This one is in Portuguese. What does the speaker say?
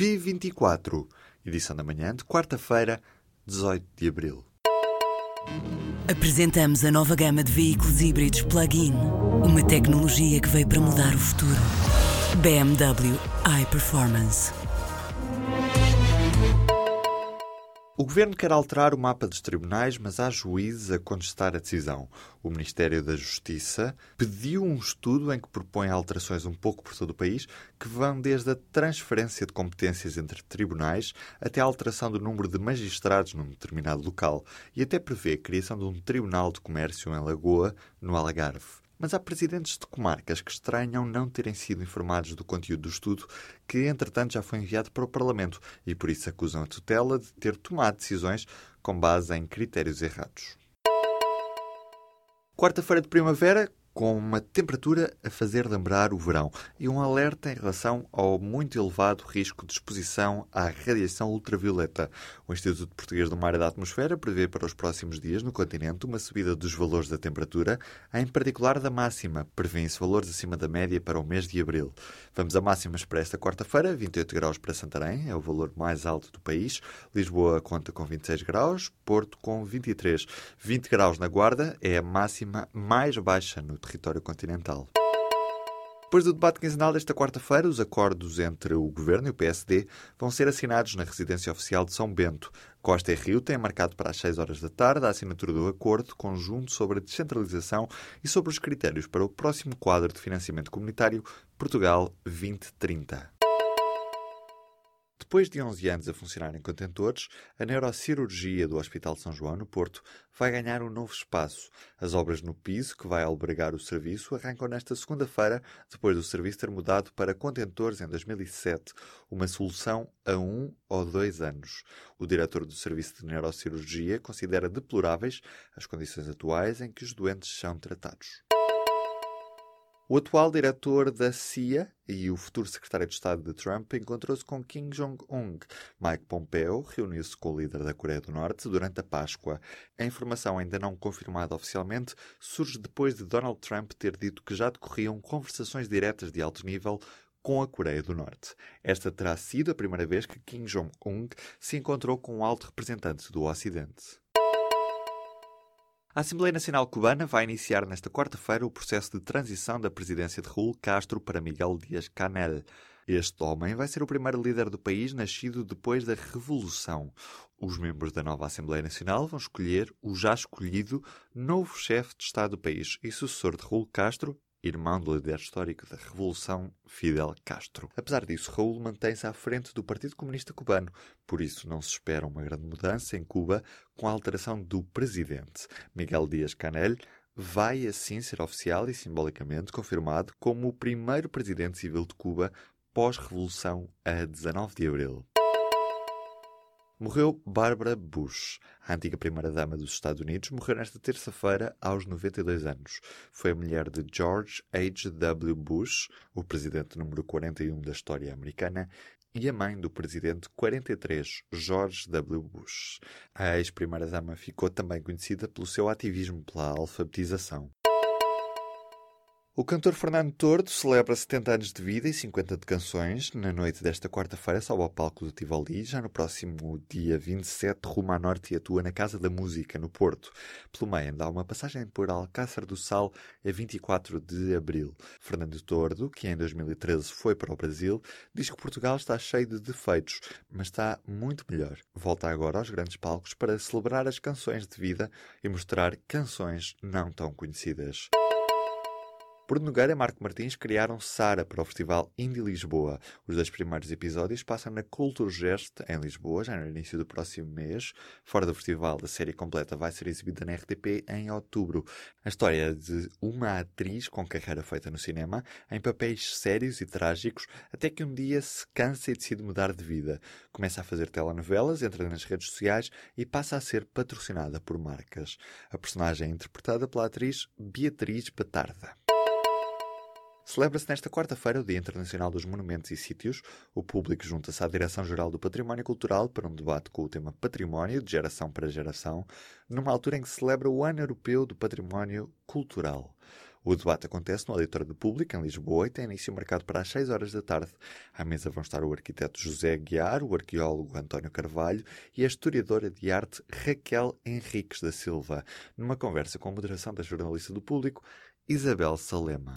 P24, edição da manhã de quarta-feira, 18 de abril. Apresentamos a nova gama de veículos híbridos plug-in. Uma tecnologia que veio para mudar o futuro. BMW iPerformance. O governo quer alterar o mapa dos tribunais, mas há juízes a contestar a decisão. O Ministério da Justiça pediu um estudo em que propõe alterações um pouco por todo o país, que vão desde a transferência de competências entre tribunais até a alteração do número de magistrados num determinado local e até prevê a criação de um Tribunal de Comércio em Lagoa, no Algarve. Mas há presidentes de comarcas que estranham não terem sido informados do conteúdo do estudo, que entretanto já foi enviado para o Parlamento e por isso acusam a tutela de ter tomado decisões com base em critérios errados. Quarta-feira de primavera, com uma temperatura a fazer lembrar o verão e um alerta em relação ao muito elevado risco de exposição à radiação ultravioleta. O Instituto Português do Mar e da Atmosfera prevê para os próximos dias no continente uma subida dos valores da temperatura, em particular da máxima. Prevêem-se valores acima da média para o mês de abril. Vamos a máximas para esta quarta-feira: 28 graus para Santarém, é o valor mais alto do país. Lisboa conta com 26 graus, Porto com 23. 20 graus na Guarda é a máxima mais baixa no território continental. Depois do debate quinzenal desta quarta-feira, os acordos entre o Governo e o PSD vão ser assinados na residência oficial de São Bento. Costa e Rio têm marcado para as 6 horas da tarde a assinatura do acordo conjunto sobre a descentralização e sobre os critérios para o próximo quadro de financiamento comunitário Portugal 2030. Depois de 11 anos a funcionar em contentores, a neurocirurgia do Hospital de São João, no Porto, vai ganhar um novo espaço. As obras no piso, que vai albergar o serviço, arrancam nesta segunda-feira, depois do serviço ter mudado para contentores em 2007, uma solução a um ou dois anos. O diretor do Serviço de Neurocirurgia considera deploráveis as condições atuais em que os doentes são tratados. O atual diretor da CIA e o futuro secretário de Estado de Trump encontrou-se com Kim Jong-un. Mike Pompeo reuniu-se com o líder da Coreia do Norte durante a Páscoa. A informação ainda não confirmada oficialmente surge depois de Donald Trump ter dito que já decorriam conversações diretas de alto nível com a Coreia do Norte. Esta terá sido a primeira vez que Kim Jong-un se encontrou com um alto representante do Ocidente. A Assembleia Nacional Cubana vai iniciar nesta quarta-feira o processo de transição da presidência de Raul Castro para Miguel Díaz-Canel. Este homem vai ser o primeiro líder do país nascido depois da Revolução. Os membros da nova Assembleia Nacional vão escolher o já escolhido novo chefe de Estado do país e sucessor de Raul Castro irmão do líder histórico da Revolução, Fidel Castro. Apesar disso, Raul mantém-se à frente do Partido Comunista Cubano, por isso não se espera uma grande mudança em Cuba com a alteração do presidente. Miguel Díaz-Canel vai assim ser oficial e simbolicamente confirmado como o primeiro presidente civil de Cuba pós-revolução a 19 de abril. Morreu Barbara Bush, a antiga primeira-dama dos Estados Unidos, morreu nesta terça-feira aos 92 anos. Foi a mulher de George H.W. Bush, o presidente número 41 da história americana, e a mãe do presidente 43, George W. Bush. A ex-primeira-dama ficou também conhecida pelo seu ativismo pela alfabetização. O cantor Fernando Tordo celebra 70 anos de vida e 50 de canções. Na noite desta quarta-feira sobe ao palco do Tivoli. Já no próximo dia 27 rumo a norte e atua na Casa da Música, no Porto. Pelo meio dá uma passagem por Alcácer do Sal a 24 de abril. Fernando Tordo, que em 2013 foi para o Brasil, diz que Portugal está cheio de defeitos, mas está muito melhor. Volta agora aos grandes palcos para celebrar as canções de vida e mostrar canções não tão conhecidas. Bruno Nogueira e Marco Martins criaram Sara para o Festival Indie Lisboa. Os dois primeiros episódios passam na Culturgest, em Lisboa, já no início do próximo mês. Fora do festival, a série completa vai ser exibida na RTP em outubro. A história de uma atriz com carreira feita no cinema, em papéis sérios e trágicos, até que um dia se cansa e decide mudar de vida. Começa a fazer telenovelas, entra nas redes sociais e passa a ser patrocinada por marcas. A personagem é interpretada pela atriz Beatriz Batarda. Celebra-se nesta quarta-feira o Dia Internacional dos Monumentos e Sítios. O público junta-se à Direção-Geral do Património Cultural para um debate com o tema Património, de geração para geração, numa altura em que se celebra o Ano Europeu do Património Cultural. O debate acontece no Auditório Público, em Lisboa, e tem início marcado para as 6 horas da tarde. À mesa vão estar o arquiteto José Guiar, o arqueólogo António Carvalho e a historiadora de arte Raquel Henriques da Silva, numa conversa com a moderação da jornalista do Público, Isabel Salema.